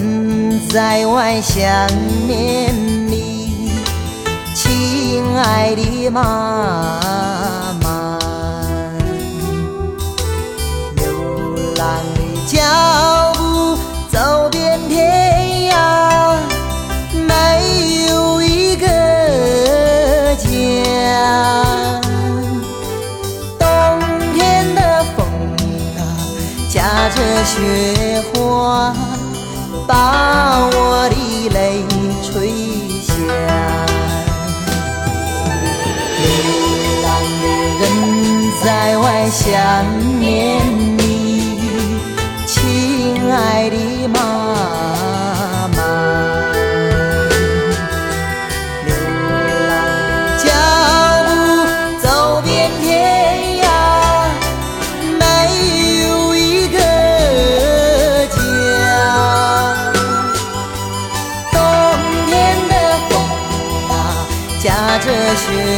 人在外想念你，亲爱的妈妈。流浪的脚步走遍天涯，没有一个家。冬天的风啊，夹着雪花，把我的泪吹下。流浪的人在外想念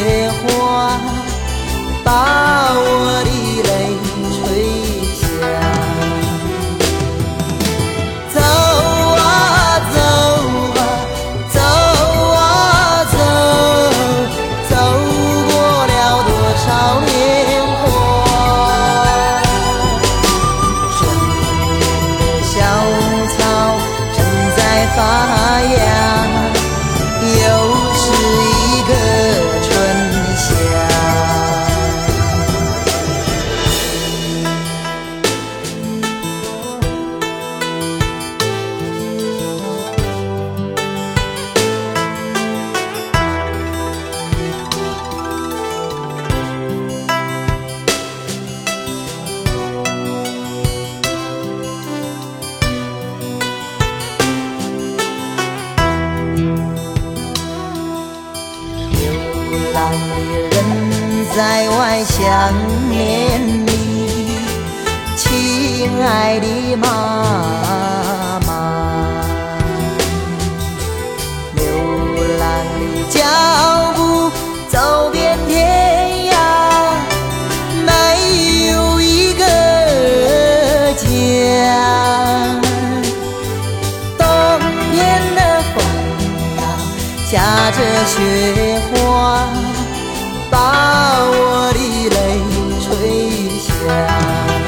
雪流浪的人在外想念你，亲爱的妈妈。流浪的脚步走遍天涯，没有一个家。冬天的风啊，夹着雪花，把我的泪吹下。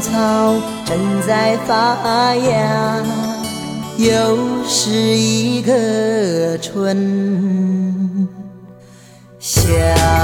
草正在发芽，又是一个春夏。